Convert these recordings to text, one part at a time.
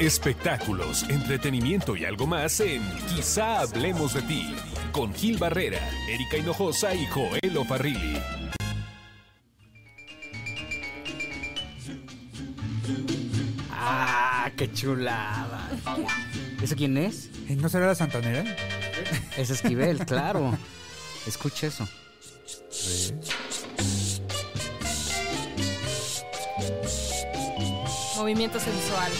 Espectáculos, entretenimiento y algo más en Quizá hablemos de ti con Gil Barrera, Erika Hinojosa y Joel Farrilli. Ah, qué chulada. ¿Ese quién es? ¿Y ¿No será la Santanera? Es Esquivel, claro. Escucha eso. Movimiento sensual.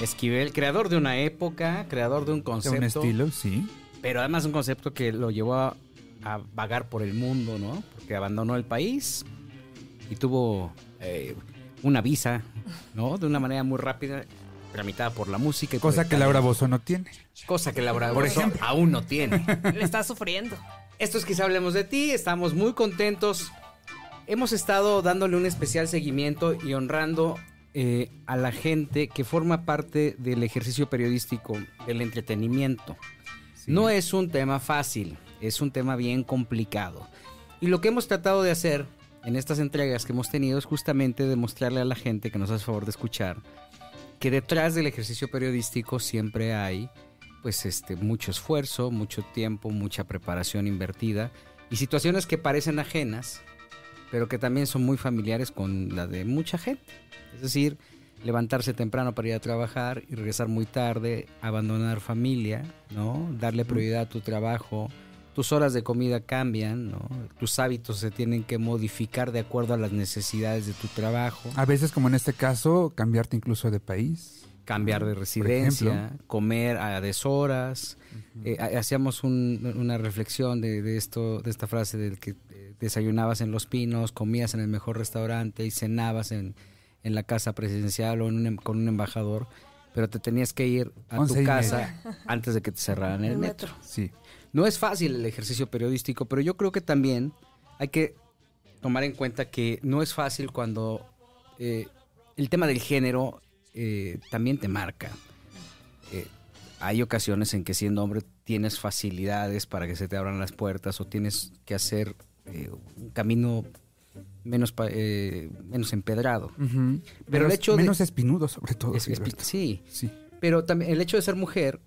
Esquivel, creador de una época, creador de un De concepto. un estilo, sí. Pero además un concepto que lo llevó a, a vagar por el mundo, ¿no? Porque abandonó el país y tuvo eh, una visa, ¿no? De una manera muy rápida, tramitada por la música. y Cosa que Laura. Bozo no tiene. Cosa que Laura Por Bozo ejemplo. aún no tiene. Le está sufriendo. Esto es Quizá Hablemos de Ti, estamos muy contentos. Hemos estado dándole un especial seguimiento y honrando eh, a la gente que forma parte del ejercicio periodístico, del entretenimiento. No es un tema fácil, es un tema bien complicado. Y lo que hemos tratado de hacer en estas entregas que hemos tenido es justamente demostrarle a la gente que nos hace favor de escuchar que detrás del ejercicio periodístico siempre hay pues este mucho esfuerzo, mucho tiempo, mucha preparación invertida y situaciones que parecen ajenas, pero que también son muy familiares con la de mucha gente. Es decir, levantarse temprano para ir a trabajar y regresar muy tarde, abandonar familia, ¿no? Darle prioridad a tu trabajo. Tus horas de comida cambian, ¿no? Tus hábitos se tienen que modificar de acuerdo a las necesidades de tu trabajo A veces, como en este caso, cambiarte incluso de país. cambiar de residencia, comer a deshoras. Eh, ha- hacíamos un- una reflexión de, de esto, de esta frase del que eh, desayunabas en Los Pinos, comías en el mejor restaurante y cenabas en, en la casa presidencial o en un em- con un embajador, pero te tenías que ir a tu casa antes de que te cerraran el metro. Sí. No es fácil el ejercicio periodístico, pero yo creo que también hay que tomar en cuenta que no es fácil cuando eh, el tema del género eh, también te marca. Eh, hay ocasiones en que siendo hombre tienes facilidades para que se te abran las puertas o tienes que hacer eh, un camino menos, eh, menos empedrado. Pero el menos, hecho de- menos espinudo, sobre todo. Es- sí, Sí. pero también el hecho de ser mujer,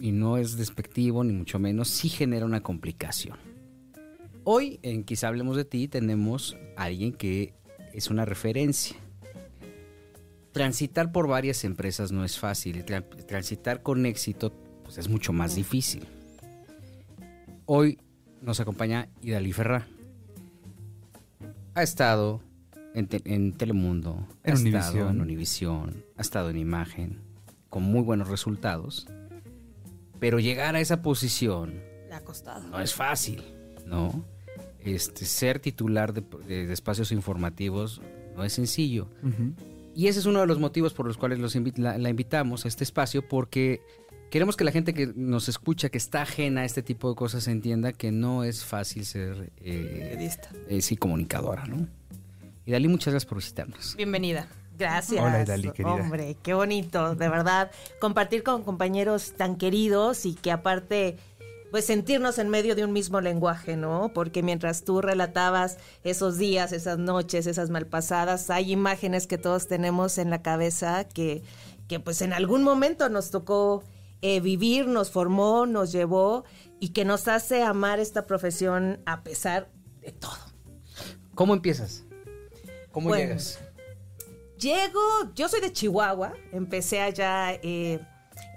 y no es despectivo ni mucho menos, sí genera una complicación. Hoy en Quizá Hablemos de Ti tenemos a alguien que es una referencia. Transitar por varias empresas no es fácil, transitar con éxito pues, es mucho más difícil. Hoy nos acompaña Idalí Ferrá. Ha estado en, Te- en Telemundo, En ha estado en Univisión, ha estado en Imagen, con muy buenos resultados. Pero llegar a esa posición Le ha costado. no es fácil, ¿no? Este, ser titular de, de- de espacios informativos no es sencillo. Y ese es uno de los motivos por los cuales los invi- la, la invitamos a este espacio, porque queremos que la gente que nos escucha, que está ajena a este tipo de cosas, entienda que no es fácil ser eh, Periodista. eh, sí, comunicadora, ¿no? Y Dalí, muchas gracias por visitarnos. Bienvenida. Gracias. Hola, Idali, querida. Hombre, qué bonito, de verdad. Compartir con compañeros tan queridos y que aparte, pues sentirnos en medio de un mismo lenguaje, ¿no? Porque mientras tú relatabas esos días, esas noches, esas malpasadas, hay imágenes que todos tenemos en la cabeza que, que pues en algún momento nos tocó eh, vivir, nos formó, nos llevó y que nos hace amar esta profesión a pesar de todo. ¿Cómo empiezas? ¿Cómo Bueno, llegas? Llego, yo soy de Chihuahua, empecé allá eh,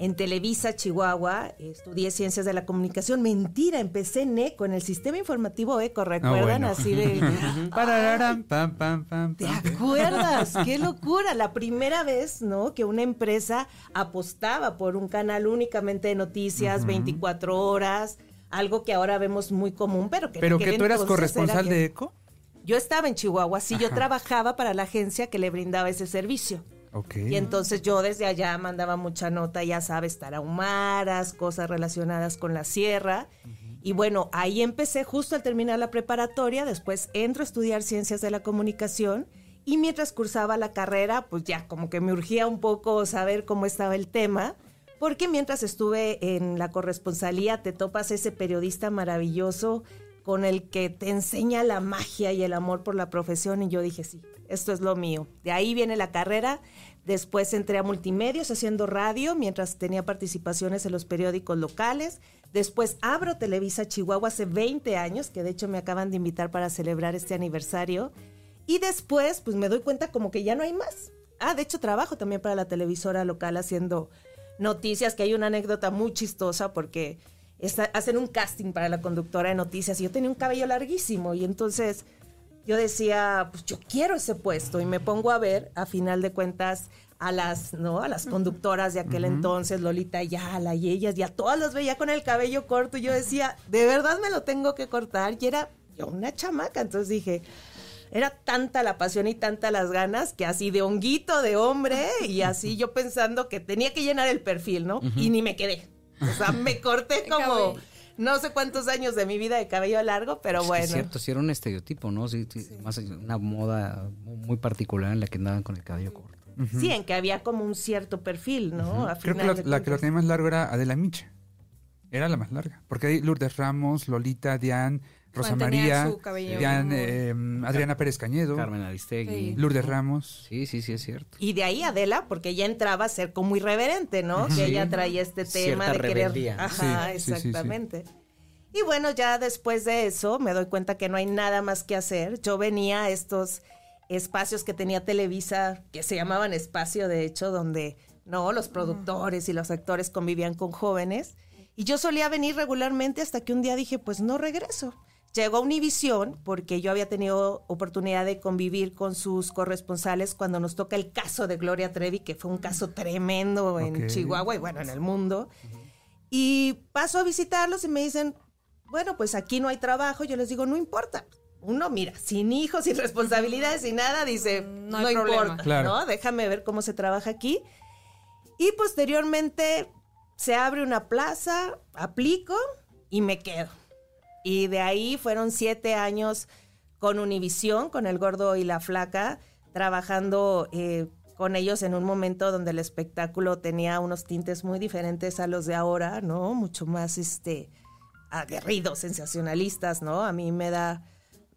en Televisa, Chihuahua, estudié ciencias de la comunicación. Mentira, empecé en ECO, en el sistema informativo ECO, ¿recuerdan? bueno. Así de... Parararam, pam, pam, pam, ¿Te acuerdas? ¡Qué locura! La primera vez, ¿no? Que una empresa apostaba por un canal únicamente de noticias, 24 horas, algo que ahora vemos muy común, pero que Pero que tú eras corresponsal era de ECO. Yo estaba en Chihuahua, sí, yo trabajaba para la agencia que le brindaba ese servicio. Y entonces yo desde allá mandaba mucha nota, ya sabes, tarahumaras, cosas relacionadas con la sierra. Y bueno, ahí empecé justo al terminar la preparatoria, después entro a estudiar ciencias de la comunicación y mientras cursaba la carrera, pues ya como que me urgía un poco saber cómo estaba el tema, porque mientras estuve en la corresponsalía te topas ese periodista maravilloso con el que te enseña la magia y el amor por la profesión y yo dije, sí, esto es lo mío. De ahí viene la carrera. Después entré a multimedios haciendo radio mientras tenía participaciones en los periódicos locales. Después abro Televisa Chihuahua hace 20 años, que de hecho me acaban de invitar para celebrar este aniversario. Y después, pues me doy cuenta como que ya no hay más. Ah, de hecho trabajo también para la televisora local haciendo noticias, que hay una anécdota muy chistosa porque está- hacen un casting para la conductora de noticias y yo tenía un cabello larguísimo y entonces yo decía, pues yo quiero ese puesto y me pongo a ver, a final de cuentas, a las, ¿no? A las conductoras de aquel entonces, Lolita Ayala y ellas, y a todas las veía con el cabello corto y yo decía, de verdad me lo tengo que cortar y era yo una chamaca, entonces dije, era tanta la pasión y tanta las ganas que así de honguito de hombre y así yo pensando que tenía que llenar el perfil, ¿no? Y ni me quedé. O sea, me corté como no sé cuántos años de mi vida de cabello largo, pero bueno. Es cierto, sí era un estereotipo, ¿no? Sí, sí, más una moda muy particular en la que andaban con el cabello corto. Sí, en que había como un cierto perfil, ¿no? A Creo que la, que lo tenía más largo era Adela Micha. Era la más larga. Porque hay Lourdes Ramos, Lolita, Diane, Rosa María, eh, Adriana Pérez Cañedo, Carmen Aristegui. Sí. Lourdes Ramos. Sí, sí, sí, es cierto. Y de ahí Adela, porque ella entraba a ser como irreverente, ¿no? Que ella traía este tema Cierta de querer. rebeldía. Ajá, Sí, sí, sí, sí. exactamente. Y bueno, ya después de eso me doy cuenta que no hay nada más que hacer. Yo venía a estos espacios que tenía Televisa, que se llamaban espacio, de hecho, donde no los productores y los actores convivían con jóvenes. Y yo solía venir regularmente hasta que un día dije, pues no regreso. Llegó a Univisión porque yo había tenido oportunidad de convivir con sus corresponsales cuando nos toca el caso de Gloria Trevi, que fue un caso tremendo en. Chihuahua y bueno, en el mundo. Y paso a visitarlos y me dicen, bueno, pues aquí no hay trabajo. Yo les digo, no importa. Uno, mira, sin hijos, sin responsabilidades, sin nada, dice, No no, hay problema". importa, Claro. ¿no? Déjame ver cómo se trabaja aquí. Y posteriormente se abre una plaza, aplico y me quedo. Y de ahí fueron siete años con Univisión, con el gordo y la flaca, trabajando eh, con ellos en un momento donde el espectáculo tenía unos tintes muy diferentes a los de ahora, ¿no? Mucho más este aguerridos, sensacionalistas, ¿no? A mí me da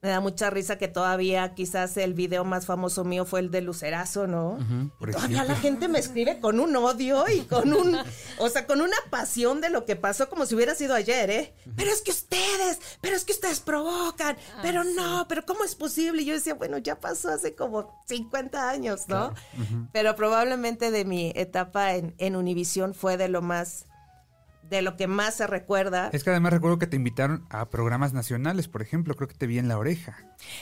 me da mucha risa que todavía quizás el video más famoso mío fue el de Lucerazo, ¿no? por Y todavía la gente me escribe con un odio y con un, o sea, con una pasión de lo que pasó como si hubiera sido ayer, ¿eh? Pero es que ustedes, pero es que ustedes provocan, pero no, pero ¿cómo es posible? Y yo decía, bueno, ya pasó hace como 50 años, ¿no? Pero probablemente de mi etapa en, en Univisión fue de lo más, de lo que más se recuerda. Es que además recuerdo que te invitaron a programas nacionales, por ejemplo, creo que te vi en La Oreja.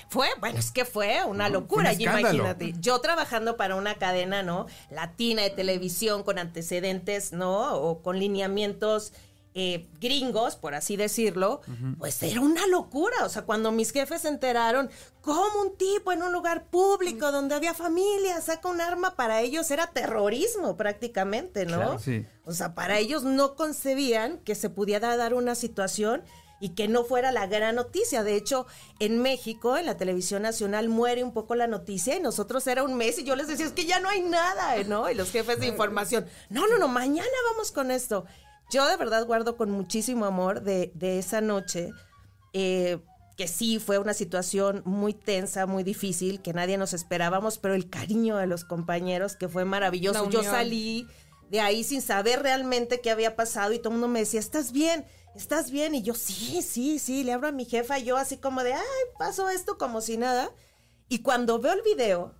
Fue, bueno, es que fue una No, locura, fue un imagínate. Yo trabajando para una cadena, ¿no? Latina de televisión con antecedentes, ¿no? O con lineamientos eh, gringos, por así decirlo, pues era una locura. O sea, cuando mis jefes se enteraron, cómo un tipo en un lugar público donde había familia saca un arma para ellos, era terrorismo prácticamente, ¿no? Claro, sí. O sea, para ellos no concebían que se pudiera dar una situación y que no fuera la gran noticia. De hecho, en México, en la televisión nacional, muere un poco la noticia y nosotros era un mes y yo les decía, es que ya no hay nada. ¿no? Y los jefes de información, no, no, no, mañana vamos con esto. Yo de verdad guardo con muchísimo amor de, de esa noche, eh, que sí fue una situación muy tensa, muy difícil, que nadie nos esperábamos, pero el cariño de los compañeros, que fue maravilloso. Yo salí de ahí sin saber realmente qué había pasado y todo el mundo me decía, ¿estás bien? ¿Estás bien? Y yo, sí, sí, sí, le hablo a mi jefa y yo así como de, ay, pasó esto como si nada. Y cuando veo el video,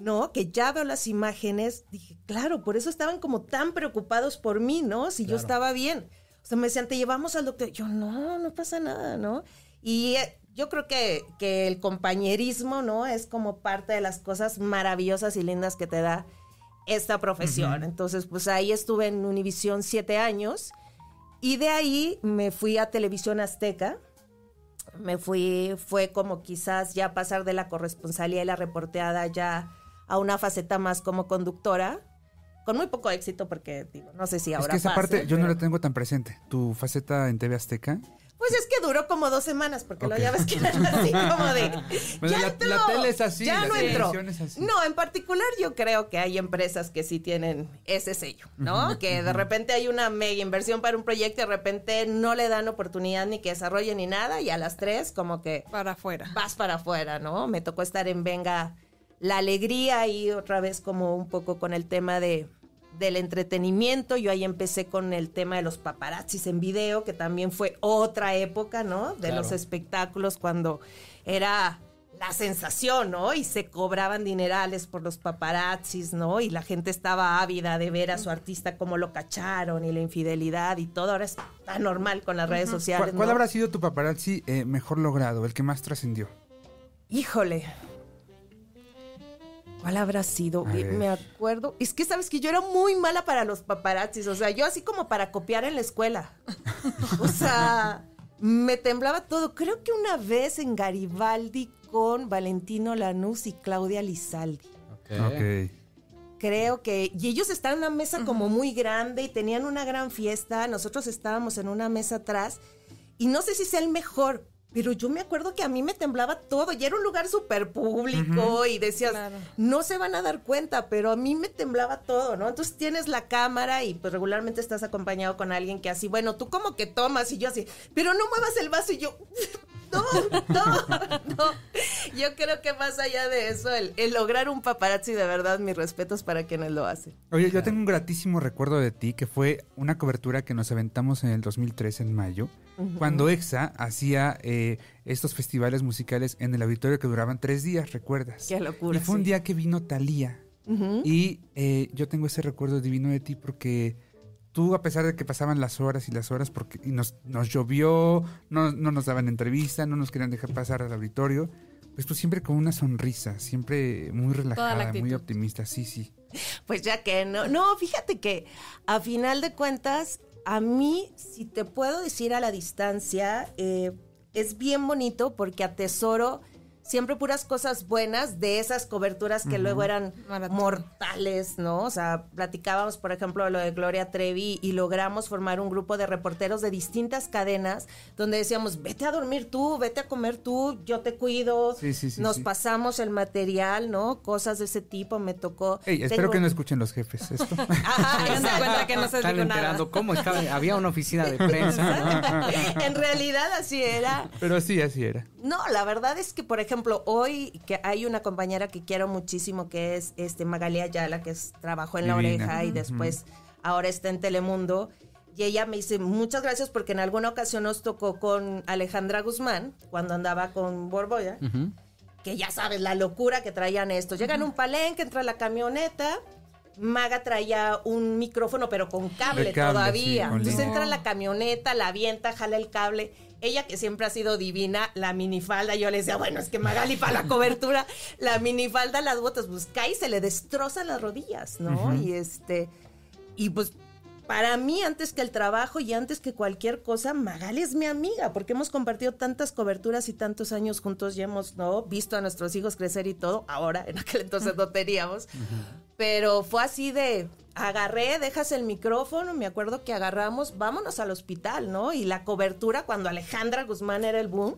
¿no? Que ya veo las imágenes, dije, claro, por eso estaban como tan preocupados por mí, ¿no? Si yo estaba bien. O sea, me decían, te llevamos al doctor. Yo, no, no pasa nada, ¿no? Y eh, yo creo que, que el compañerismo, ¿no? Es como parte de las cosas maravillosas y lindas que te da esta profesión. Entonces, pues ahí estuve en Univisión siete años y de ahí me fui a Televisión Azteca. Me fui, fue como quizás ya pasar de la corresponsalía y la reporteada ya a una faceta más como conductora, con muy poco éxito porque digo, no sé si es ahora que esa pase, parte yo no la tengo tan presente. Tu faceta en TV Azteca. Pues es que duró como dos semanas, porque Ok. luego ya ves que era así como de. Bueno, ya la- entró, la tele es así, Ya la no entró. es así. No, en particular yo creo que hay empresas que sí tienen ese sello, ¿no? que de repente hay una mega inversión para un proyecto y de repente no le dan oportunidad ni que desarrolle ni nada, y a las tres, como que Para afuera. vas para afuera, ¿no? Me tocó estar en Venga la Alegría y otra vez como un poco con el tema de del entretenimiento. Yo ahí empecé con el tema de los paparazzis en video, que también fue otra época, ¿no? De Claro. los espectáculos cuando era la sensación, ¿no? Y se cobraban dinerales por los paparazzis, ¿no? Y la gente estaba ávida de ver a su artista cómo lo cacharon y la infidelidad y todo. Ahora es tan normal con las redes sociales. ¿Cuál, habrá sido tu paparazzi eh, mejor logrado, el que más trascendió? Híjole. ¿Cuál habrá sido? A Eh, ver. Me acuerdo. Es que sabes que yo era muy mala para los paparazzis. O sea, yo así como para copiar en la escuela. O sea, me temblaba todo. Creo que una vez en Garibaldi con Valentino Lanús y Claudia Lizaldi. Ok. Creo que. Y ellos estaban en una mesa como muy grande y tenían una gran fiesta. Nosotros estábamos en una mesa atrás. Y no sé si sea el mejor, pero yo me acuerdo que a mí me temblaba todo. Y era un lugar súper público y decías, Claro. no se van a dar cuenta, pero a mí me temblaba todo, ¿no? Entonces tienes la cámara y pues regularmente estás acompañado con alguien que así, bueno, tú como que tomas y yo así, pero no muevas el vaso y yo. No, no, no. Yo creo que más allá de eso, el, el lograr un paparazzi de verdad, mis respetos para quienes lo hacen. Oye, yo tengo un gratísimo recuerdo de ti, que fue una cobertura que nos aventamos en el 2003, en mayo, cuando EXA hacía eh, estos festivales musicales en el auditorio que duraban tres días, ¿recuerdas? Qué locura, Y fue un día que vino Thalía. Y eh, yo tengo ese recuerdo divino de ti porque tú, a pesar de que pasaban las horas y las horas, porque y nos, nos llovió, no, no nos daban entrevista, no nos querían dejar pasar al auditorio, pues tú siempre con una sonrisa, siempre muy relajada, muy optimista, sí, sí. Pues ya que no. No, fíjate que a final de cuentas, a mí, si te puedo decir a la distancia, eh, es bien bonito porque atesoro siempre puras cosas buenas de esas coberturas que luego eran Maratón. mortales, ¿no? O sea, platicábamos, por ejemplo, lo de Gloria Trevi y logramos formar un grupo de reporteros de distintas cadenas donde decíamos, vete a dormir tú, vete a comer tú, yo te cuido, Sí, sí, sí, nos pasamos el material, ¿no? Cosas de ese tipo me tocó. Ey, espero Tengo- que no escuchen los jefes esto. Ajá, cuenta que no se Están enterando nada. cómo estaba. Había una oficina de prensa. ¿no? en realidad así era. Pero sí, así era. No, la verdad es que, por ejemplo, hoy que hay una compañera que quiero muchísimo que es este Magali Ayala, que es, trabajó en La. Oreja y después ahora está en Telemundo. Y ella me dice, muchas gracias porque en alguna ocasión nos tocó con Alejandra Guzmán, cuando andaba con Borboya, que ya sabes la locura que traían estos. Llegan a un palenque, entra la camioneta, Maga traía un micrófono pero con cable, todavía. sí, con Entonces línea. entra la camioneta, la avienta, jala el cable. Ella que siempre ha sido divina, la minifalda, yo le decía, bueno, es que Magali para la cobertura, la minifalda, las botas, pues cae y se le destrozan las rodillas, ¿no? Y este, y pues para mí, antes que el trabajo y antes que cualquier cosa, Magali es mi amiga, porque hemos compartido tantas coberturas y tantos años juntos y hemos ¿no? visto a nuestros hijos crecer y todo. Ahora, en aquel entonces no teníamos. Pero fue así de, agarré, dejas el micrófono, me acuerdo que agarramos, vámonos al hospital, ¿no? Y la cobertura, cuando Alejandra Guzmán era el boom,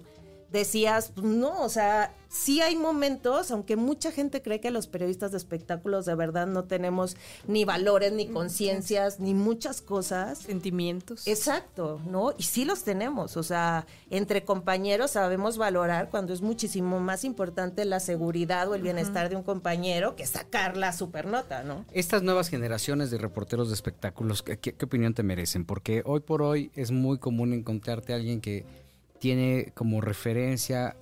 decías, pues, no, o sea, sí hay momentos, aunque mucha gente cree que los periodistas de espectáculos de verdad no tenemos ni valores, ni conciencias, ni muchas cosas. Sentimientos. Exacto, ¿no? Y sí los tenemos, o sea, entre compañeros sabemos valorar cuando es muchísimo más importante la seguridad o el bienestar de un compañero que sacar la supernota, ¿no? Estas nuevas generaciones de reporteros de espectáculos, ¿qué, qué opinión te merecen? Porque hoy por hoy es muy común encontrarte a alguien que tiene como referencia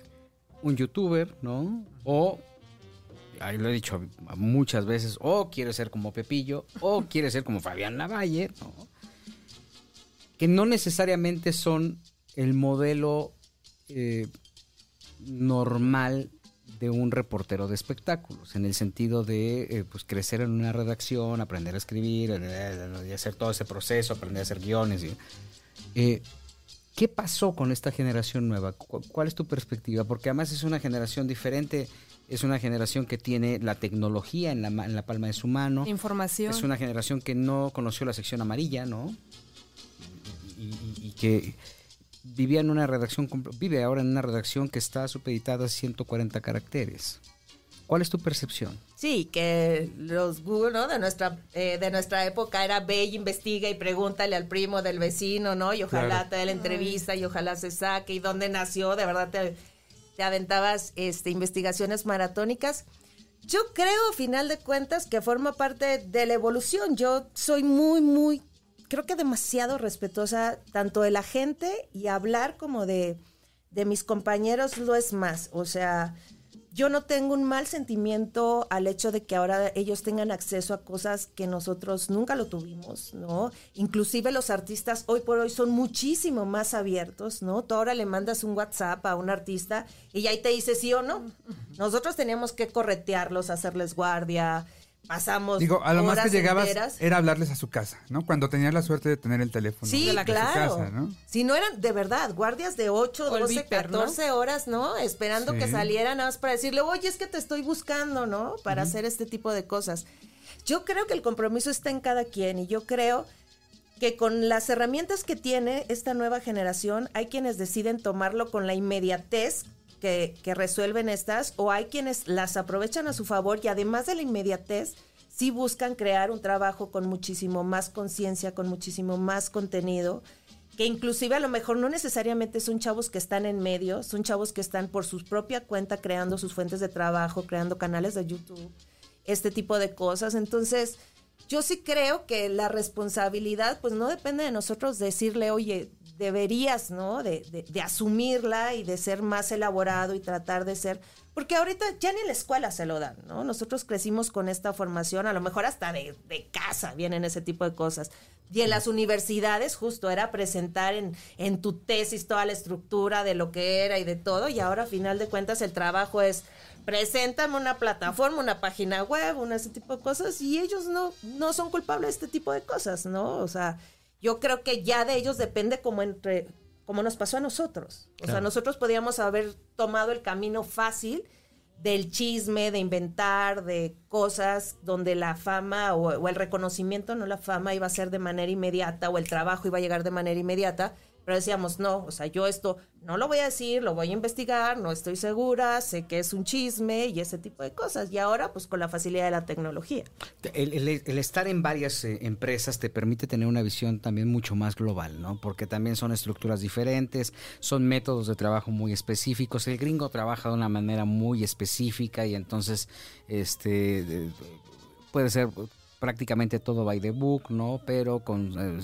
un youtuber, ¿no? O, ahí lo he dicho muchas veces, o quiere ser como Pepillo, o quiere ser como Fabián Lavalle, ¿no? Que no necesariamente son el modelo eh, normal de un reportero de espectáculos, en el sentido de eh, pues crecer en una redacción, aprender a escribir, eh, y hacer todo ese proceso, aprender a hacer guiones. y- eh, ¿Qué pasó con esta generación nueva? ¿Cu- ¿Cuál es tu perspectiva? Porque además es una generación diferente, es una generación que tiene la tecnología en la, ma- en la palma de su mano. Información. Es una generación que no conoció la sección amarilla, ¿no? Y, y- y que vivía en una redacción, vive ahora en una redacción que está supeditada a 140 caracteres. ¿Cuál es tu percepción? Sí, que los Google, ¿no? De nuestra, eh, de nuestra época era ve y investiga y pregúntale al primo del vecino, ¿no? Y ojalá Claro. te dé la entrevista y ojalá se saque y dónde nació, de verdad te, te aventabas este, investigaciones maratónicas. Yo creo, a final de cuentas, que forma parte de la evolución. Yo soy muy, muy, creo que demasiado respetuosa tanto de la gente y hablar como de, de mis compañeros lo es más. O sea, yo no tengo un mal sentimiento al hecho de que ahora ellos tengan acceso a cosas que nosotros nunca lo tuvimos, ¿no? Inclusive los artistas hoy por hoy son muchísimo más abiertos, ¿no? Tú ahora le mandas un WhatsApp a un artista y ahí te dice sí o no. Nosotros teníamos que corretearlos, hacerles guardia, pasamos Digo, a lo más que llegabas enteras. era hablarles a su casa, ¿no? Cuando tenías la suerte de tener el teléfono Sí, de su claro. casa, ¿no? Si no eran, de verdad, guardias de 8, O el 12, viper, ¿no? 14 horas, ¿no? Esperando Sí. que salieran nada más para decirle, oye, es que te estoy buscando, ¿no? Para hacer este tipo de cosas. Yo creo que el compromiso está en cada quien y yo creo que con las herramientas que tiene esta nueva generación, hay quienes deciden tomarlo con la inmediatez que, que resuelven estas, o hay quienes las aprovechan a su favor y además de la inmediatez, sí buscan crear un trabajo con muchísimo más conciencia, con muchísimo más contenido, que inclusive a lo mejor no necesariamente son chavos que están en medio, son chavos que están por su propia cuenta creando sus fuentes de trabajo, creando canales de YouTube, este tipo de cosas. Entonces, yo sí creo que la responsabilidad, pues no depende de nosotros decirle, oye, deberías, ¿no? De, de- de asumirla y de ser más elaborado y tratar de ser, porque ahorita ya ni en la escuela se lo dan, ¿no? Nosotros crecimos con esta formación, a lo mejor hasta de, de casa vienen ese tipo de cosas. Y en las universidades justo era presentar en, en tu tesis toda la estructura de lo que era y de todo, y ahora a final de cuentas el trabajo es preséntame una plataforma, una página web, un ese tipo de cosas, y ellos no, no son culpables de este tipo de cosas, ¿no? O sea, yo creo que ya de ellos depende como entre como nos pasó a nosotros. O sea, nosotros podíamos haber tomado el camino fácil del chisme, de inventar, de cosas donde la fama o, o el reconocimiento, no la fama, iba a ser de manera inmediata o el trabajo iba a llegar de manera inmediata. Pero decíamos, no, o sea, yo esto no lo voy a decir, lo voy a investigar, no estoy segura, sé que es un chisme y ese tipo de cosas. Y ahora, pues con la facilidad de la tecnología. El, estar en varias eh, empresas te permite tener una visión también mucho más global, ¿no? Porque también son estructuras diferentes, son métodos de trabajo muy específicos. El gringo trabaja de una manera muy específica y entonces, este, de- puede ser prácticamente todo by the book, ¿no? Pero con eh,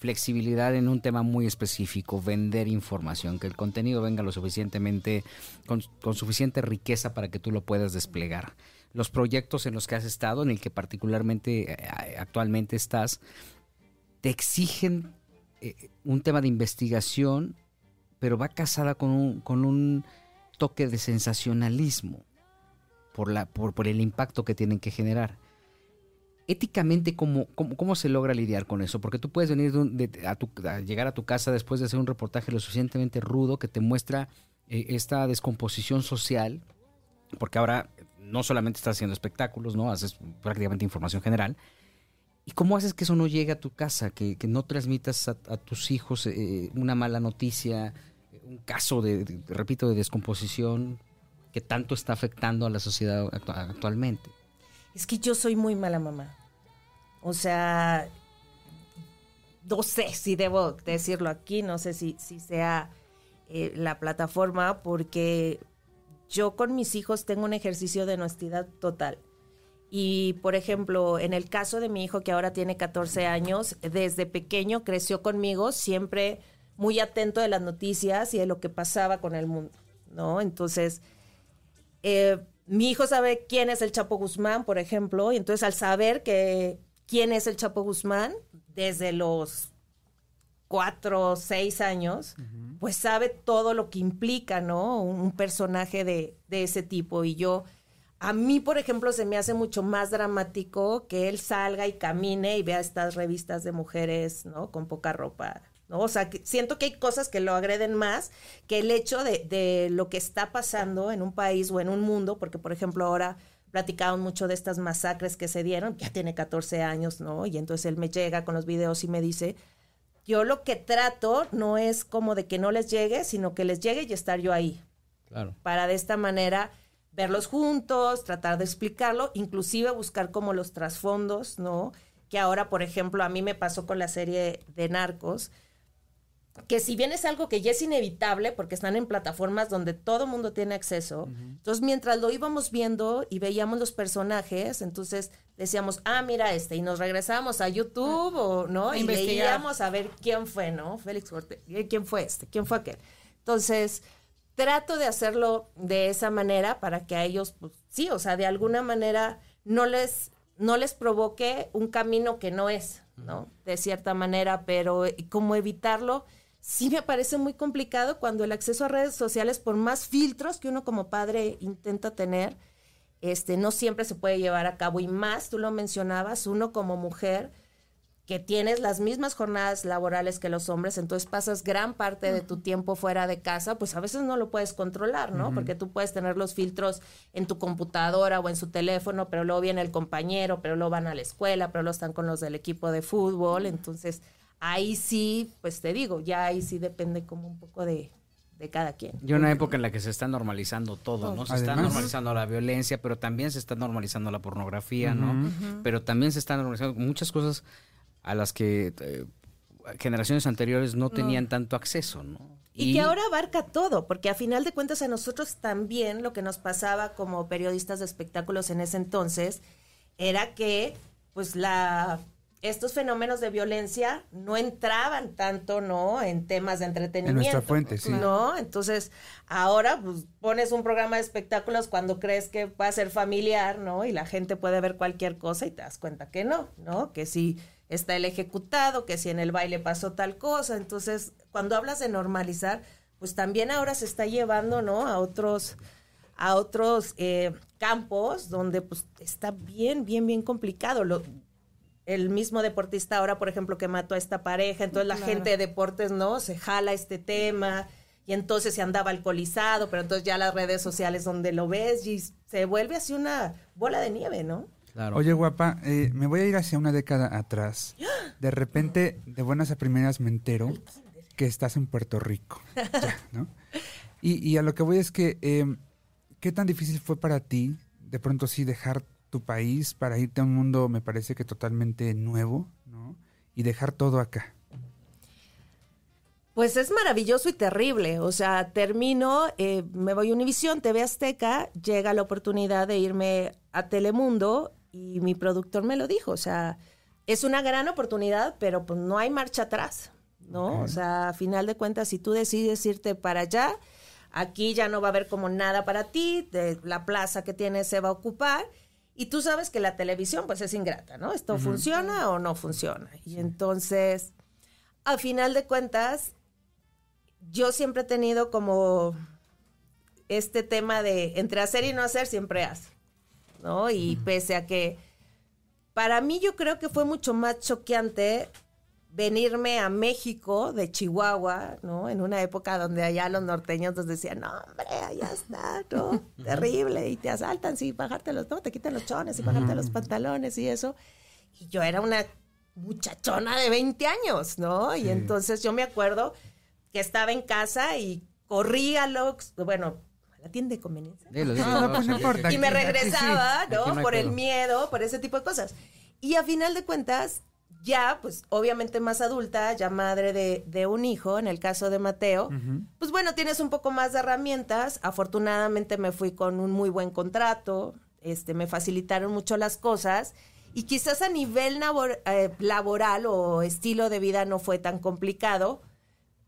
flexibilidad en un tema muy específico, vender información, que el contenido venga lo suficientemente, con, suficiente riqueza para que tú lo puedas desplegar. Los proyectos en los que has estado, en el que particularmente eh, actualmente estás, te exigen eh, un tema de investigación, pero va casada con un, con un toque de sensacionalismo por, por el impacto que tienen que generar éticamente ¿cómo, cómo, cómo se logra lidiar con eso? Porque tú puedes venir de un- de- a, tu- a llegar a tu casa después de hacer un reportaje lo suficientemente rudo que te muestra eh, esta descomposición social, porque ahora no solamente estás haciendo espectáculos, ¿no? Haces prácticamente información general. ¿Y cómo haces que eso no llegue a tu casa? Que, que no transmitas a, tus hijos eh, una mala noticia, un caso de, repito, de descomposición que tanto está afectando a la sociedad actu- actualmente. Es que yo soy muy mala mamá. O sea, no sé si debo decirlo aquí, no sé si, si sea eh, la plataforma, porque yo con mis hijos tengo un ejercicio de honestidad total. Y, por ejemplo, en el caso de mi hijo que ahora tiene 14 años, desde pequeño creció conmigo, siempre muy atento de las noticias y de lo que pasaba con el mundo, ¿no? Entonces, eh, mi hijo sabe quién es el Chapo Guzmán, por ejemplo, y entonces al saber que quién es el Chapo Guzmán, desde los cuatro o seis años, pues sabe todo lo que implica, ¿no? Un, un personaje de, de ese tipo. Y yo, a mí, por ejemplo, se me hace mucho más dramático que él salga y camine y vea estas revistas de mujeres, ¿no? Con poca ropa. ¿no? O sea, que siento que hay cosas que lo agreden más que el hecho de, de lo que está pasando en un país o en un mundo, porque, por ejemplo, ahora platicaban mucho de estas masacres que se dieron, ya tiene 14 años, ¿no? Y entonces él me llega con los videos y me dice, yo lo que trato no es como de que no les llegue, sino que les llegue y estar yo ahí. Claro. Para de esta manera verlos juntos, tratar de explicarlo, inclusive buscar como los trasfondos, ¿no? Que ahora, por ejemplo, a mí me pasó con la serie de Narcos, que si bien es algo que ya es inevitable porque están en plataformas donde todo mundo tiene acceso, entonces mientras lo íbamos viendo y veíamos los personajes, entonces decíamos, ah, mira este, y nos regresábamos a YouTube o, ¿no? Y veíamos a ver quién fue, ¿no? Félix Cortés, ¿quién fue este? ¿Quién fue aquel? Entonces, trato de hacerlo de esa manera para que a ellos, pues, sí, o sea, de alguna manera no les, no les provoque un camino que no es, ¿no? De cierta manera, pero eh, como evitarlo, sí me parece muy complicado cuando el acceso a redes sociales, por más filtros que uno como padre intenta tener, este, no siempre se puede llevar a cabo. Y más, tú lo mencionabas, uno como mujer que tienes las mismas jornadas laborales que los hombres, entonces pasas gran parte de tu tiempo fuera de casa, pues a veces no lo puedes controlar, ¿no? Porque tú puedes tener los filtros en tu computadora o en su teléfono, pero luego viene el compañero, pero luego van a la escuela, pero luego están con los del equipo de fútbol, entonces ahí sí, pues te digo, ya ahí sí depende como un poco de, de cada quien. Y una época en la que se está normalizando todo, ¿no? Se está normalizando la violencia, pero también se está normalizando la pornografía, ¿no? Pero también se están normalizando muchas cosas a las que eh, generaciones anteriores no tenían tanto acceso, ¿no? Y, que ahora abarca todo, porque a final de cuentas a nosotros también lo que nos pasaba como periodistas de espectáculos en ese entonces era que pues la estos fenómenos de violencia no entraban tanto, ¿no? En temas de entretenimiento. nuestra fuente, sí. ¿No? Entonces, ahora pues, pones un programa de espectáculos cuando crees que va a ser familiar, ¿no? Y la gente puede ver cualquier cosa y te das cuenta que no, ¿no? Que si está el ejecutado, que si en el baile pasó tal cosa. Entonces, cuando hablas de normalizar, pues también ahora se está llevando, ¿no? A otros a otros eh, campos donde pues está bien, bien, bien complicado. Lo, el mismo deportista ahora, por ejemplo, que mató a esta pareja, entonces la Claro. gente de deportes, ¿no? Se jala este tema y entonces se andaba alcoholizado, pero entonces ya las redes sociales donde lo ves y se vuelve así una bola de nieve, ¿no? Claro. Oye, guapa, eh, me voy a ir hacia una década atrás. De repente, de buenas a primeras me entero que estás en Puerto Rico. Ya, ¿no? Y, y a lo que voy es que, eh, ¿qué tan difícil fue para ti de pronto sí dejar tu país para irte a un mundo, me parece que totalmente nuevo, ¿no? Y dejar todo acá. Pues es maravilloso y terrible. O sea, termino, eh, me voy a Univisión, TV Azteca, llega la oportunidad de irme a Telemundo y mi productor me lo dijo. O sea, es una gran oportunidad, pero pues no hay marcha atrás, ¿no? O sea, a final de cuentas, si tú decides irte para allá, aquí ya no va a haber como nada para ti, de la plaza que tienes se va a ocupar. Y tú sabes que la televisión pues es ingrata, ¿no? Esto funciona o no funciona. Y entonces, a final de cuentas, yo siempre he tenido como este tema de entre hacer y no hacer, siempre haz, ¿no? Y pese a que para mí yo creo que fue mucho más choqueante venirme a México de Chihuahua, ¿no? En una época donde allá los norteños nos decían, no, hombre, allá está, ¿no? Terrible, y te asaltan, sí, bajarte los, no, te quitan los chones y bajarte los pantalones y eso. Y yo era una muchachona de 20 años, ¿no? Y entonces yo me acuerdo que estaba en casa y corría lo, bueno, a la tienda de conveniencia. Dilo, dilo, No, no, no sí, importa. Y me sí. regresaba, ¿no? por el miedo, por ese tipo de cosas. Y a final de cuentas, ya, pues obviamente más adulta, ya madre de, de un hijo, en el caso de Mateo, pues bueno, tienes un poco más de herramientas. Afortunadamente me fui con un muy buen contrato, este, me facilitaron mucho las cosas. Y quizás a nivel labor- eh, laboral o estilo de vida no fue tan complicado,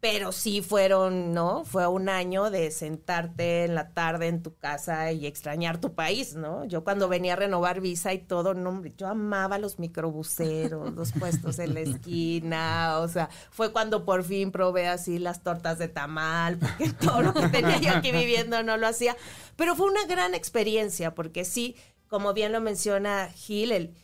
pero sí fueron, ¿no? Fue un año de sentarte en la tarde en tu casa y extrañar tu país, ¿no? Yo cuando venía a renovar visa y todo, no, hombre, yo amaba los microbuseros, los puestos en la esquina, o sea, fue cuando por fin probé así las tortas de tamal, porque todo lo que tenía yo aquí viviendo no lo hacía, pero fue una gran experiencia, porque sí, como bien lo menciona Gil, el,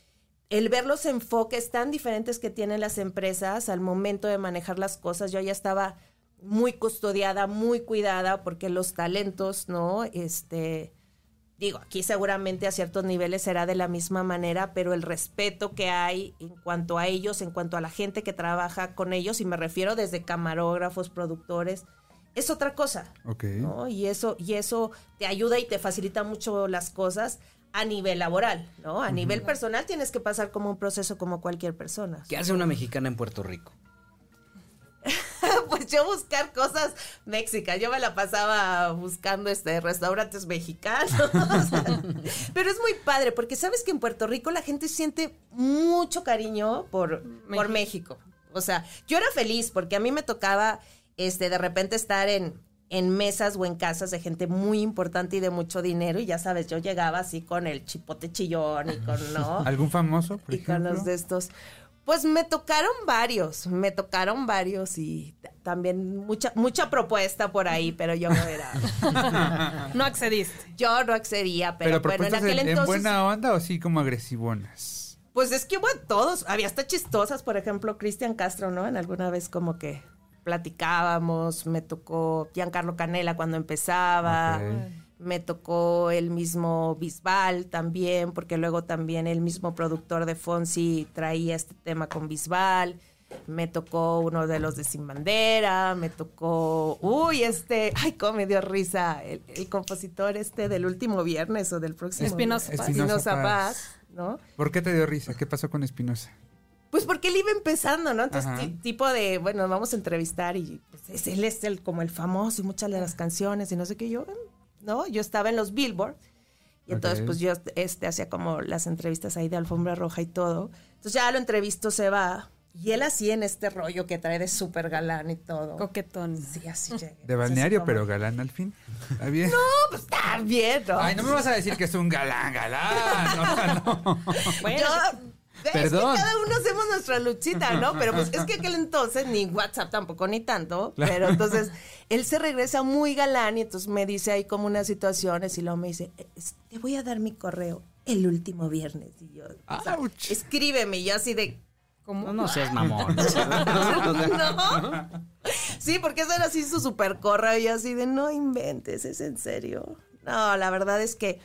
el ver los enfoques tan diferentes que tienen las empresas al momento de manejar las cosas, yo ya estaba muy custodiada, muy cuidada, porque los talentos, ¿no? Este, digo, aquí seguramente a ciertos niveles será de la misma manera, pero el respeto que hay en cuanto a ellos, en cuanto a la gente que trabaja con ellos, y me refiero desde camarógrafos, productores, es otra cosa. Ok. ¿no? Y eso, y eso te ayuda y te facilita mucho las cosas a nivel laboral, ¿no? A nivel personal tienes que pasar como un proceso como cualquier persona. ¿Qué hace una mexicana en Puerto Rico? pues yo buscar cosas mexicanas. Yo me la pasaba buscando este restaurantes mexicanos. pero es muy padre porque sabes que en Puerto Rico la gente siente mucho cariño por México. por México. O sea, yo era feliz porque a mí me tocaba este de repente estar en en mesas o en casas de gente muy importante y de mucho dinero y ya sabes, yo llegaba así con el chipote chillón y con, ¿no? ¿Algún famoso, por y con los de estos. Pues me tocaron varios, me tocaron varios y también mucha mucha propuesta por ahí, pero yo no era. no accediste. Yo no accedía, pero, pero bueno, en aquel en, entonces. ¿En buena onda o sí como agresivonas? Pues es que bueno, todos, había hasta chistosas, por ejemplo, Cristian Castro, ¿no? En alguna vez como que platicábamos, me tocó Giancarlo Canela cuando empezaba. Me tocó el mismo Bisbal también, porque luego también el mismo productor de Fonsi traía este tema con Bisbal. Me tocó uno de los de Sin Bandera, me tocó, uy, este, ay, cómo me dio risa, el, el compositor este del último viernes o del próximo. Espinosa Paz. Espinosa Paz. ¿no? ¿Por qué te dio risa? ¿Qué pasó con Espinosa? Pues porque él iba empezando, ¿no? Entonces, tipo de, bueno, vamos a entrevistar y pues, es- él es el, como el famoso y muchas de las canciones y no sé qué yo, ¿no? Yo estaba en los Billboard y entonces Ok. pues yo este, hacía como las entrevistas ahí de alfombra roja y todo. Entonces ya lo entrevisto, se va y él así en este rollo que trae de súper galán y todo. Coquetón. Sí, así llegué. De balneario, pero galán al fin. ¿Está bien? No, pues está bien, ¿no? Ay, no me vas a decir que es un galán, galán. O sea, no. Bueno, Yo- es que Perdón. cada uno hacemos nuestra luchita, ¿no? Pero pues es que aquel entonces ni WhatsApp tampoco ni tanto, pero entonces él se regresa muy galán y entonces me dice ahí como unas situaciones y luego me dice, "Es- te voy a dar mi correo el último viernes y yo, o sea, escríbeme y yo así de, No, no seas mamón. no. Sí, porque eso era así su super correo y yo así de, no inventes, es en serio. No, la verdad es que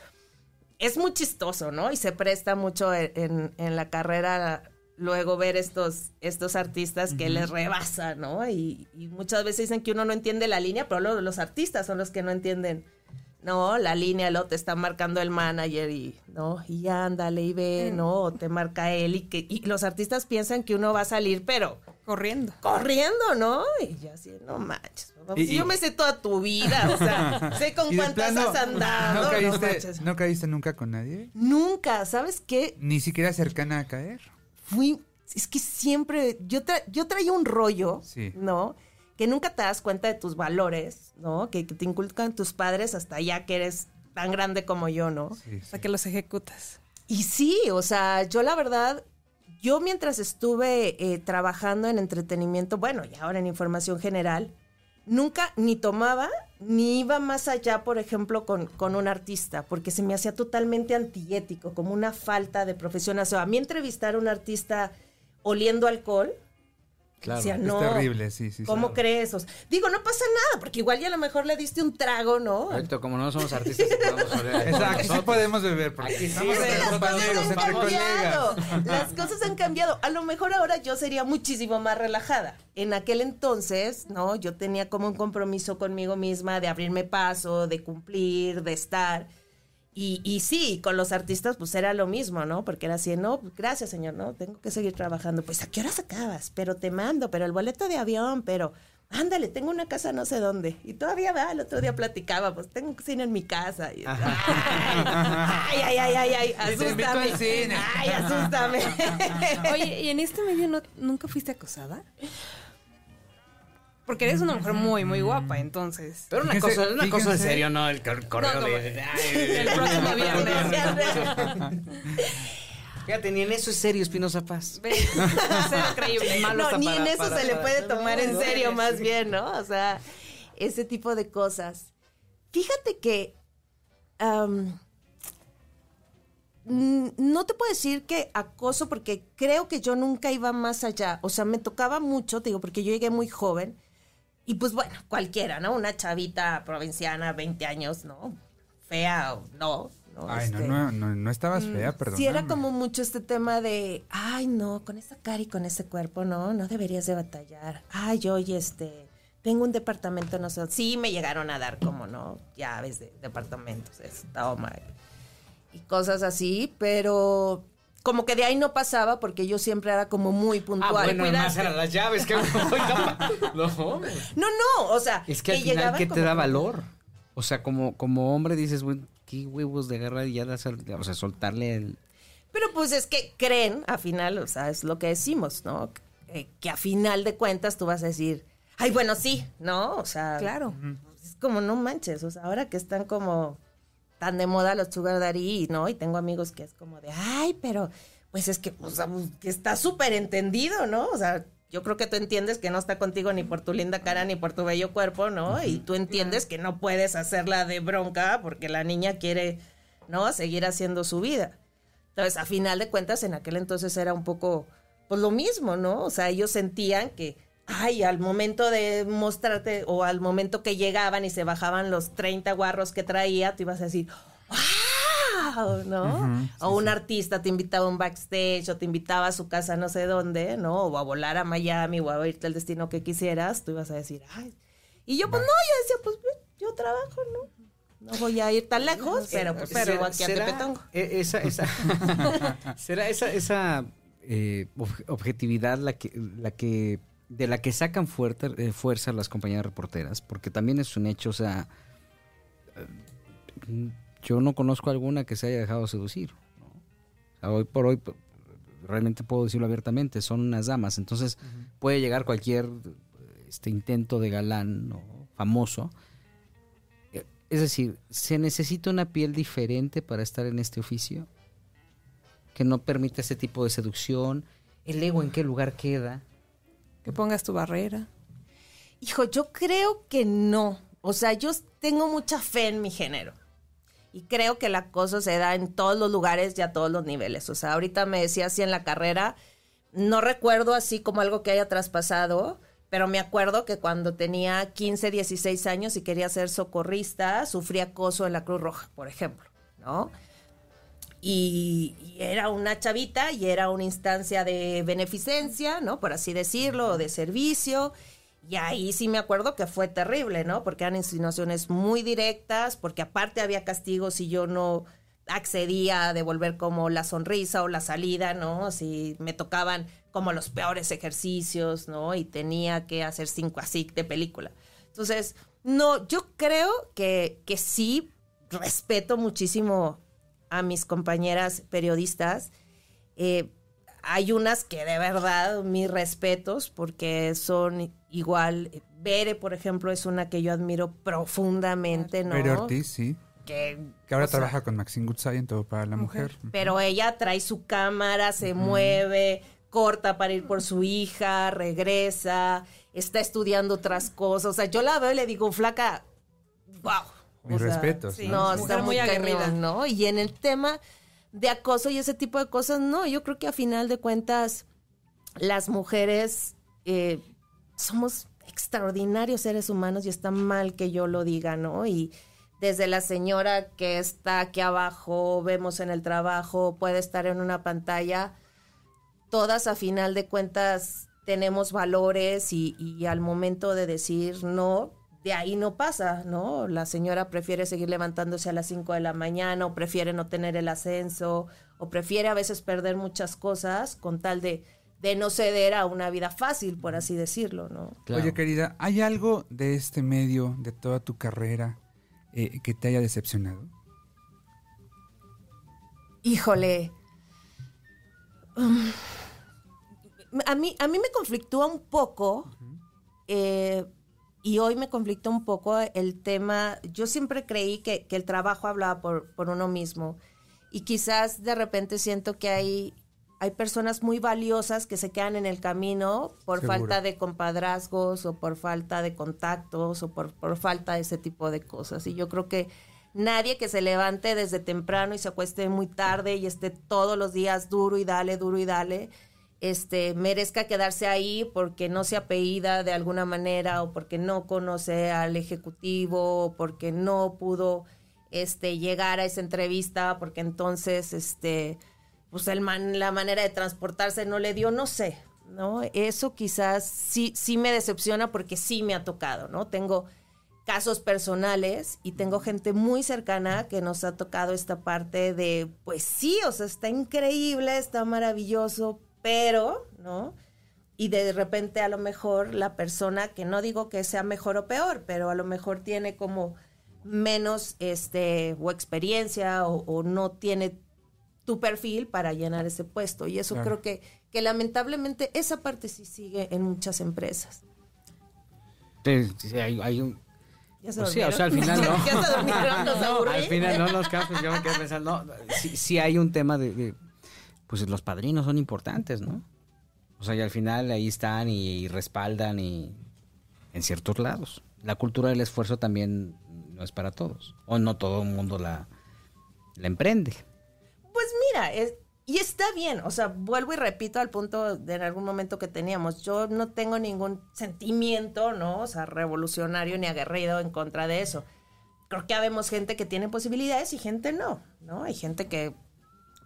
es muy chistoso, ¿no? Y se presta mucho en, en- en la carrera luego ver estos, estos artistas que les rebasa, ¿no? Y, y muchas veces dicen que uno no entiende la línea, pero luego los artistas son los que no entienden. No, la línea lo te está marcando el manager y no, y ándale y ve, no, o te marca él y que y los artistas piensan que uno va a salir, pero corriendo. corriendo, ¿no? Y yo así, no manches. Papá, Y- si yo me sé toda tu vida, o sea, sé con cuántas plano, has andado. ¿no caíste, manches. ¿No caíste nunca con nadie? Nunca, ¿sabes qué? Ni siquiera cercana a caer. Fui, es que siempre, yo, tra- yo traía un rollo, Sí. ¿no? Que nunca te das cuenta de tus valores, ¿no? Que, que te inculcan tus padres hasta ya que eres tan grande como yo, ¿no? Sí, Hasta sí. que los ejecutas. Y sí, o sea, yo la verdad, yo mientras estuve eh, trabajando en entretenimiento, bueno, y ahora en información general, nunca ni tomaba ni iba más allá, por ejemplo, con, con un artista, porque se me hacía totalmente antiético, como una falta de profesión. O sea, a mí entrevistar a un artista oliendo alcohol, Claro. decía, Es no, terrible, sí, sí. ¿cómo crees? O sea, digo, no pasa nada, porque igual ya a lo mejor le diste un trago, ¿no? Correcto, como no somos artistas, podemos hablar. Exacto, sí podemos beber porque Aquí estamos sí, entre las compañeros, cosas entre han colegas. Las cosas han cambiado. A lo mejor ahora yo sería muchísimo más relajada. En aquel entonces, ¿no? Yo tenía como un compromiso conmigo misma de abrirme paso, de cumplir, de estar. Y, y sí, con los artistas pues era lo mismo, ¿no? Porque era así, no, pues, gracias señor, ¿no? Tengo que seguir trabajando. Pues a qué horas acabas, pero te mando, pero el boleto de avión, pero ándale, tengo una casa no sé dónde. Y todavía va, el otro día platicaba, pues tengo cine en mi casa. Y, ay, ay, ay, ay, ay, asústame. al cine. Ay, asústame. Oye, ¿y en este medio no, nunca fuiste acosada? Porque eres una mujer muy, muy guapa, entonces. Pero una Fíjense- cosa, una cosa en serio, no el cor- correo No, como- de. ay, El próximo viernes. Fíjate, ni en eso es serio, Espinosa Paz. Creíble. Malo no, ni para- en eso para- se le puede tomar en no, serio, no, más sí. bien, ¿no? O sea, ese tipo de cosas. Fíjate que no te puedo decir que acoso porque creo que yo nunca iba más allá. O sea, me tocaba mucho, te digo, porque yo llegué muy joven. Y pues bueno, cualquiera, ¿no? Una chavita provinciana, 20 años, ¿no? Fea o no, ¿no? Ay, no, Este, no, no, no estabas fea, perdón. Sí, era como mucho este tema de, ay, no, con esa cara y con ese cuerpo, no, no deberías de batallar. Ay, oye, este, tengo un departamento, no sé. Sí, me llegaron a dar como, ¿no? Llaves de departamentos, eso, toma. Y cosas así, pero como que de ahí no pasaba porque yo siempre era como muy Ah, puntual. bueno, Cuidaste. más eran las llaves. Que... Oiga, no, No, no, o sea, Es que al final, ¿qué te como- da valor? O sea, como, como hombre dices, güey, qué huevos de agarrar y ya das al- o sea, soltarle el... Pero pues es que creen, a final, o sea, es lo que decimos, ¿no? Eh, que a final de cuentas tú vas a decir, ay, bueno, sí, ¿no? O sea, Claro. es como no manches, o sea, ahora que están como tan de moda los sugar daddy, ¿no? Y tengo amigos que es como de, ay, pero pues es que, o sea, pues, que está súper entendido, ¿no? O sea, yo creo que tú entiendes que no está contigo ni por tu linda cara ni por tu bello cuerpo, ¿no? Y tú entiendes que no puedes hacerla de bronca porque la niña quiere, ¿no? Seguir haciendo su vida. Entonces, a final de cuentas, en aquel entonces era un poco, pues lo mismo, ¿no? O sea, ellos sentían que, ay, al momento de mostrarte o al momento que llegaban y se bajaban los 30 guarros que traía, tú ibas a decir, ¡wow! ¿No? o un artista te invitaba a un backstage o te invitaba a su casa no sé dónde, ¿no? O a volar a Miami o a irte al destino que quisieras, tú ibas a decir, ay. Y yo, pues no, yo decía, pues yo trabajo, ¿no? No voy a ir tan lejos, pero pues ¿Será- pero aquí a será e- Esa, esa, será esa, esa eh, ob- objetividad la que, la que, de la que sacan fuerte, eh, fuerza las compañías reporteras, porque también es un hecho, o sea, eh, yo no conozco alguna que se haya dejado seducir. ¿no? O sea, hoy por hoy, realmente puedo decirlo abiertamente, son unas damas, entonces puede llegar cualquier este intento de galán o famoso. Eh, Es decir, ¿se necesita una piel diferente para estar en este oficio? Que no permita ese tipo de seducción. ¿El ego en qué lugar queda? Que pongas tu barrera. Hijo, yo creo que no. O sea, yo tengo mucha fe en mi género. Y creo que el acoso se da en todos los lugares y a todos los niveles. O sea, ahorita me decía así en la carrera, no recuerdo así como algo que haya traspasado, pero me acuerdo que cuando tenía 15, 16 años y quería ser socorrista, sufrí acoso en la Cruz Roja, por ejemplo, ¿no? Y, y era una chavita y era una instancia de beneficencia, ¿no? Por así decirlo, de servicio. Y ahí sí me acuerdo que fue terrible, ¿no? Porque eran insinuaciones muy directas, porque aparte había castigos si yo no accedía a devolver como la sonrisa o la salida, ¿no? Si me tocaban como los peores ejercicios, ¿no? Y tenía que hacer cinco así de película. Entonces, no, yo creo que, que sí respeto muchísimo a mis compañeras periodistas. Eh, hay unas que de verdad mis respetos porque son igual. Bere, por ejemplo, es una que yo admiro profundamente, ¿no? Bere Ortiz, sí. Que, Que ahora sea, trabaja con Maxine Goodside en Todo para la Mujer. pero ella trae su cámara, se mueve, corta para ir por su hija, regresa, está estudiando otras cosas. O sea, yo la veo y le digo, flaca, wow. Mis respetos, sí, ¿no? Está muy aguerrida. ¿no? Y en el tema de acoso y ese tipo de cosas, no, yo creo que a final de cuentas las mujeres eh, somos extraordinarios seres humanos y está mal que yo lo diga, ¿no? Y desde la señora que está aquí abajo, vemos en el trabajo, puede estar en una pantalla, todas a final de cuentas tenemos valores y, y al momento de decir no, de ahí no pasa, ¿no? La señora prefiere seguir levantándose a las 5 de la mañana o prefiere no tener el ascenso o prefiere a veces perder muchas cosas con tal de, de no ceder a una vida fácil, por así decirlo, ¿no? Claro. Oye, querida, ¿hay algo de este medio, de toda tu carrera, eh, que te haya decepcionado? Híjole. Um, a, mí, a mí me conflictúa un poco, eh, y hoy me conflictúa un poco el tema, yo siempre creí que, que el trabajo hablaba por, por uno mismo, y quizás de repente siento que hay, hay personas muy valiosas que se quedan en el camino por Seguro. falta de compadrazgos o por falta de contactos o por, por falta de ese tipo de cosas. Y yo creo que nadie que se levante desde temprano y se acueste muy tarde y esté todos los días duro y dale, duro y dale, este, merezca quedarse ahí porque no se apellida de alguna manera o porque no conoce al ejecutivo o porque no pudo este, llegar a esa entrevista, porque entonces, este, pues el man, la manera de transportarse no le dio, no sé, ¿no? Eso quizás sí, sí me decepciona porque sí me ha tocado, ¿no? Tengo casos personales y tengo gente muy cercana que nos ha tocado esta parte de, pues sí, o sea, está increíble, está maravilloso, pero, ¿no? Y de repente a lo mejor la persona, que no digo que sea mejor o peor, pero a lo mejor tiene como menos este o experiencia o, o no tiene tu perfil para llenar ese puesto. Y eso Claro. creo que, que lamentablemente esa parte sí sigue en muchas empresas. Sí, sí, hay, hay un... ¿Ya se Pues sí, o sea, al final no. ¿Ya se al final no los campos, yo me quedé pensando, no, sí, sí hay un tema de, de, pues los padrinos son importantes, ¿no? O sea, y al final ahí están y, respaldan y en ciertos lados. La cultura del esfuerzo también no es para todos, o no todo el mundo la, emprende. Pues mira, y está bien, o sea, vuelvo y repito al punto de en algún momento que teníamos, yo no tengo ningún sentimiento, ¿no? O sea, revolucionario ni aguerrido en contra de eso. Creo que habemos gente que tiene posibilidades y gente no, ¿no? Hay gente que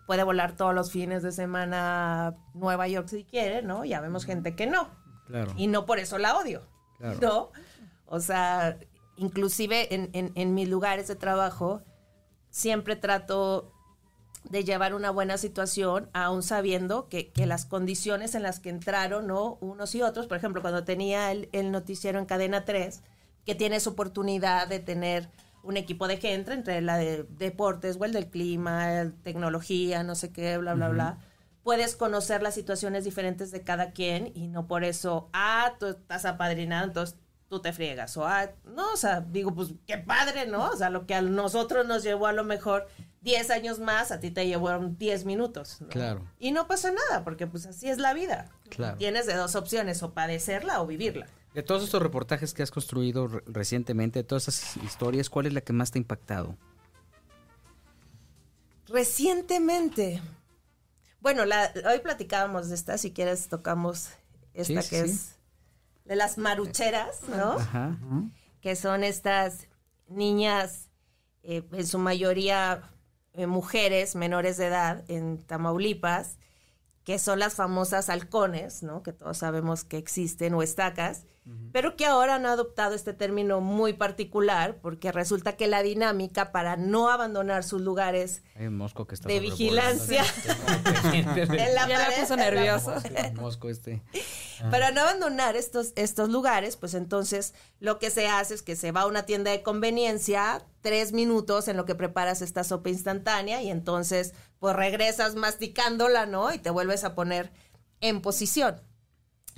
puede volar todos los fines de semana a Nueva York si quiere, ¿no? Ya vemos gente que no. Claro. Y no por eso la odio. Claro. ¿No? O sea, inclusive en, en- en mis lugares de trabajo, siempre trato de llevar una buena situación, aún sabiendo que, que las condiciones en las que entraron, ¿no? Unos y otros, por ejemplo, cuando tenía el, el noticiero en Cadena 3, que tienes oportunidad de tener un equipo de gente, entre la de deportes o el del clima, el tecnología, no sé qué, bla, bla, bla. Puedes conocer las situaciones diferentes de cada quien y no por eso, ah, tú estás apadrinado, entonces tú te friegas. O, ah, no, o sea, digo, pues qué padre, ¿no? O sea, lo que a nosotros nos llevó a lo mejor 10 años más, a ti te llevaron 10 minutos. ¿no? Claro. Y no pasa nada, porque pues así es la vida. Claro. Tienes de dos opciones, o padecerla o vivirla. De todos estos reportajes que has construido re- recientemente, de todas esas historias, ¿cuál es la que más te ha impactado? Recientemente, bueno, la, hoy platicábamos de esta, si quieres tocamos esta Sí, que sí. es de las marucheras, ¿no? Ajá. que son estas niñas, eh, en su mayoría eh, mujeres menores de edad en Tamaulipas, que son las famosas halcones, ¿no? Que todos sabemos que existen, o estacas, pero que ahora han adoptado este término muy particular, porque resulta que la dinámica para no abandonar sus lugares Hay un mosco que está de vigilancia en la Ya me pared, puso nervioso. El mosco este. para no abandonar estos, estos lugares, pues entonces lo que se hace es que se va a una tienda de conveniencia, tres minutos en lo que preparas esta sopa instantánea y entonces pues regresas masticándola, ¿no? Y te vuelves a poner en posición.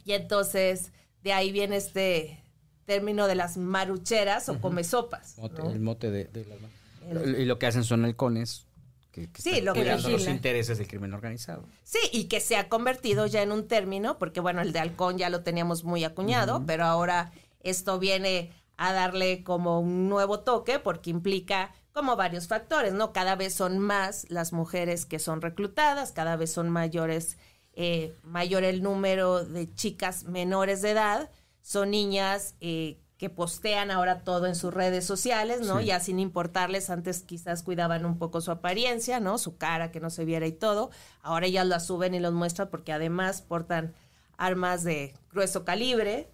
Y entonces de ahí viene este término de las marucheras o comesopas. Mote- ¿no? El mote de, de las Y lo que hacen son halcones que, que Sí, están lo que los intereses del crimen organizado. Sí, y que se ha convertido ya en un término, porque bueno, el de halcón ya lo teníamos muy acuñado, pero ahora esto viene a darle como un nuevo toque porque implica como varios factores, ¿no? Cada vez son más las mujeres que son reclutadas, cada vez son mayores, eh, mayor el número de chicas menores de edad, son niñas eh, que postean ahora todo en sus redes sociales, ¿no? Sí. Ya sin importarles, antes quizás cuidaban un poco su apariencia, ¿no? Su cara, que no se viera y todo. Ahora ya las suben y los muestran porque además portan armas de grueso calibre.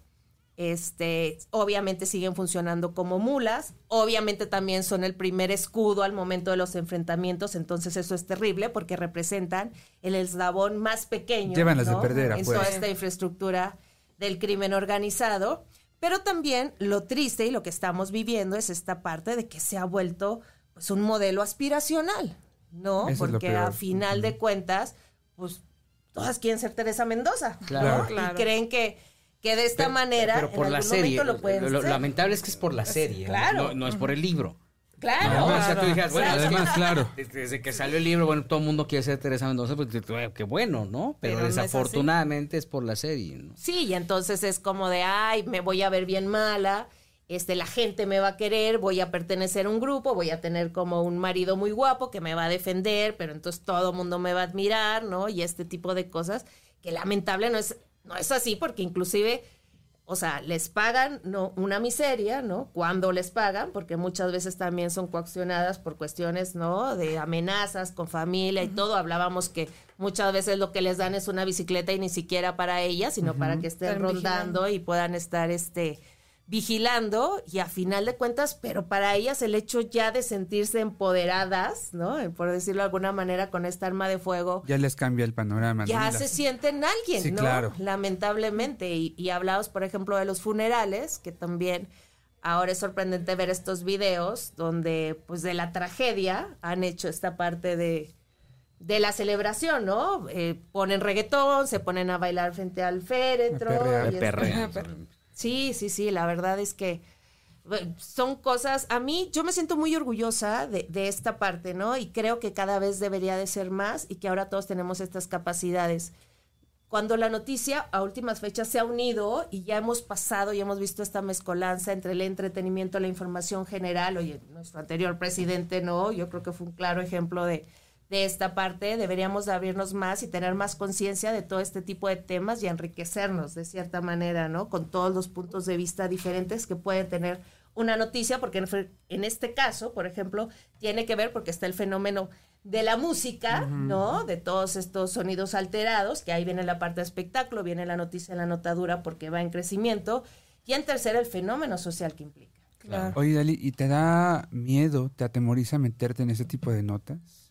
Este, obviamente siguen funcionando como mulas, obviamente también son el primer escudo al momento de los enfrentamientos, entonces eso es terrible porque representan el eslabón más pequeño de perder en toda esta infraestructura del crimen organizado. Pero también lo triste y lo que estamos viviendo es esta parte de que se ha vuelto pues un modelo aspiracional, ¿no? Eso Porque a final de cuentas, pues todas quieren ser Teresa Mendoza, Claro. ¿no? Claro. Y creen que, que de esta Pero- manera pero por en la algún serie. momento lo pueden Lo- lo lamentable es que es por la serie. ¿no? Claro. No, no es por el libro. Claro. No, o sea, tú dijeras, bueno, Además, claro. desde, que salió el libro, bueno, todo el mundo quiere ser Teresa Mendoza, pues eh, qué bueno, ¿no? Pero, Pero no es desafortunadamente es, por la serie, ¿no? Sí, y entonces es como de, ay, me voy a ver bien mala, este, la gente me va a querer, voy a pertenecer a un grupo, voy a tener como un marido muy guapo que me va a defender, pero entonces todo el mundo me va a admirar, ¿no? Y este tipo de cosas que lamentable no es, no es así, porque inclusive o sea, les pagan no una miseria, ¿no? Cuando les pagan, porque muchas veces también son coaccionadas por cuestiones, ¿no? De amenazas con familia y todo. Hablábamos que muchas veces lo que les dan es una bicicleta y ni siquiera para ellas, sino para que estén Están rondando y puedan estar, este, vigilando y a final de cuentas, pero para ellas el hecho ya de sentirse empoderadas, ¿no? Por decirlo de alguna manera, con esta arma de fuego, Ya les cambia el panorama. ¿no? ya las- se sienten alguien, Sí, ¿no? claro. Lamentablemente. Y, y hablamos, por ejemplo, de los funerales, que también ahora es sorprendente ver estos videos donde, pues, de la tragedia han hecho esta parte de, de la celebración, ¿no? Eh, ponen reggaetón, se ponen a bailar frente al féretro. perrear. y De es- perrea. Sí, sí, sí, la verdad es que son cosas, a mí yo me siento muy orgullosa de, de esta parte, ¿no? Y creo que cada vez debería de ser más y que ahora todos tenemos estas capacidades. Cuando la noticia a últimas fechas se ha unido y ya hemos pasado y hemos visto esta mezcolanza entre el entretenimiento, la información general, oye, nuestro anterior presidente, ¿no? Yo creo que fue un claro ejemplo de, de esta parte, deberíamos de abrirnos más y tener más conciencia de todo este tipo de temas y enriquecernos de cierta manera, ¿no? Con todos los puntos de vista diferentes que puede tener una noticia, porque en, este caso, por ejemplo, tiene que ver porque está el fenómeno de la música, ¿no? De todos estos sonidos alterados, que ahí viene la parte de espectáculo, viene la noticia en la notadura porque va en crecimiento, y en tercero el fenómeno social que implica. Claro. Oye, Dali, ¿y te da miedo, te atemoriza meterte en ese tipo de notas?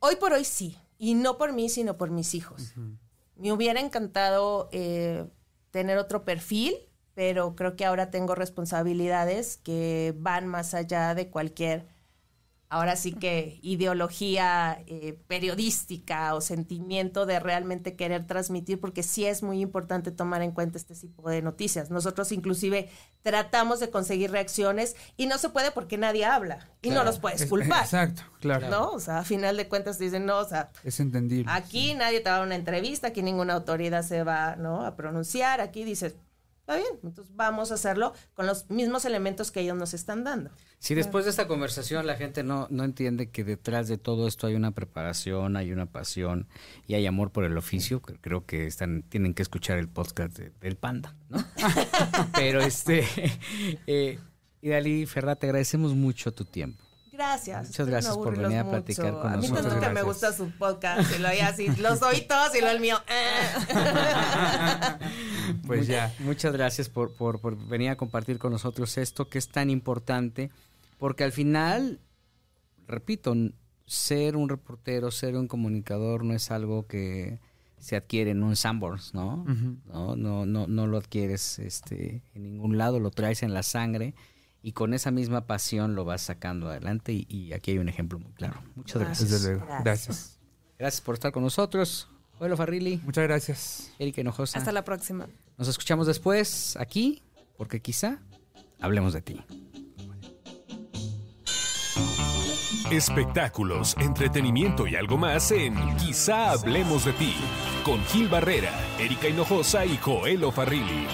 Hoy por hoy sí, y no por mí, sino por mis hijos. Me hubiera encantado eh, tener otro perfil, pero creo que ahora tengo responsabilidades que van más allá de cualquier, ahora sí que ideología eh, periodística o sentimiento de realmente querer transmitir, porque sí es muy importante tomar en cuenta este tipo de noticias. Nosotros inclusive tratamos de conseguir reacciones y no se puede porque nadie habla y no los puedes Es- culpar. Exacto, claro. ¿no? O sea, a final de cuentas dicen, no, o sea, Es entendible. aquí nadie te va a dar una entrevista, aquí ninguna autoridad se va, ¿no? A pronunciar, aquí dices, está bien, entonces vamos a hacerlo con los mismos elementos que ellos nos están dando. Si después de esta conversación la gente no, no entiende que detrás de todo esto hay una preparación, hay una pasión y hay amor por el oficio, que creo que están tienen que escuchar el podcast de- del Panda, ¿no? Pero este, eh, Idalí Ferra, te agradecemos mucho tu tiempo. Gracias. Muchas gracias no por venir a platicar mucho. con A mí nosotros. nunca me gusta su podcast, y lo oía así, los oí todos y lo el mío. Pues ya. Muchas gracias por, por, por venir a compartir con nosotros esto que es tan importante, porque al final, repito, ser un reportero, ser un comunicador no es algo que se adquiere en un Sanborns, ¿no? ¿no? No, no, no lo adquieres este, en ningún lado, lo traes en la sangre y con esa misma pasión lo vas sacando adelante y, y aquí hay un ejemplo muy claro. Muchas gracias. Desde luego. Gracias. Gracias. Gracias por estar con nosotros. Hola Farrilli, Muchas gracias. Erika Hinojosa. Hasta la próxima. Nos escuchamos después aquí, porque quizá hablemos de ti. Espectáculos, entretenimiento y algo más en Quizá hablemos de ti. Con Gil Barrera, Erika Hinojosa y Joel Farrilli.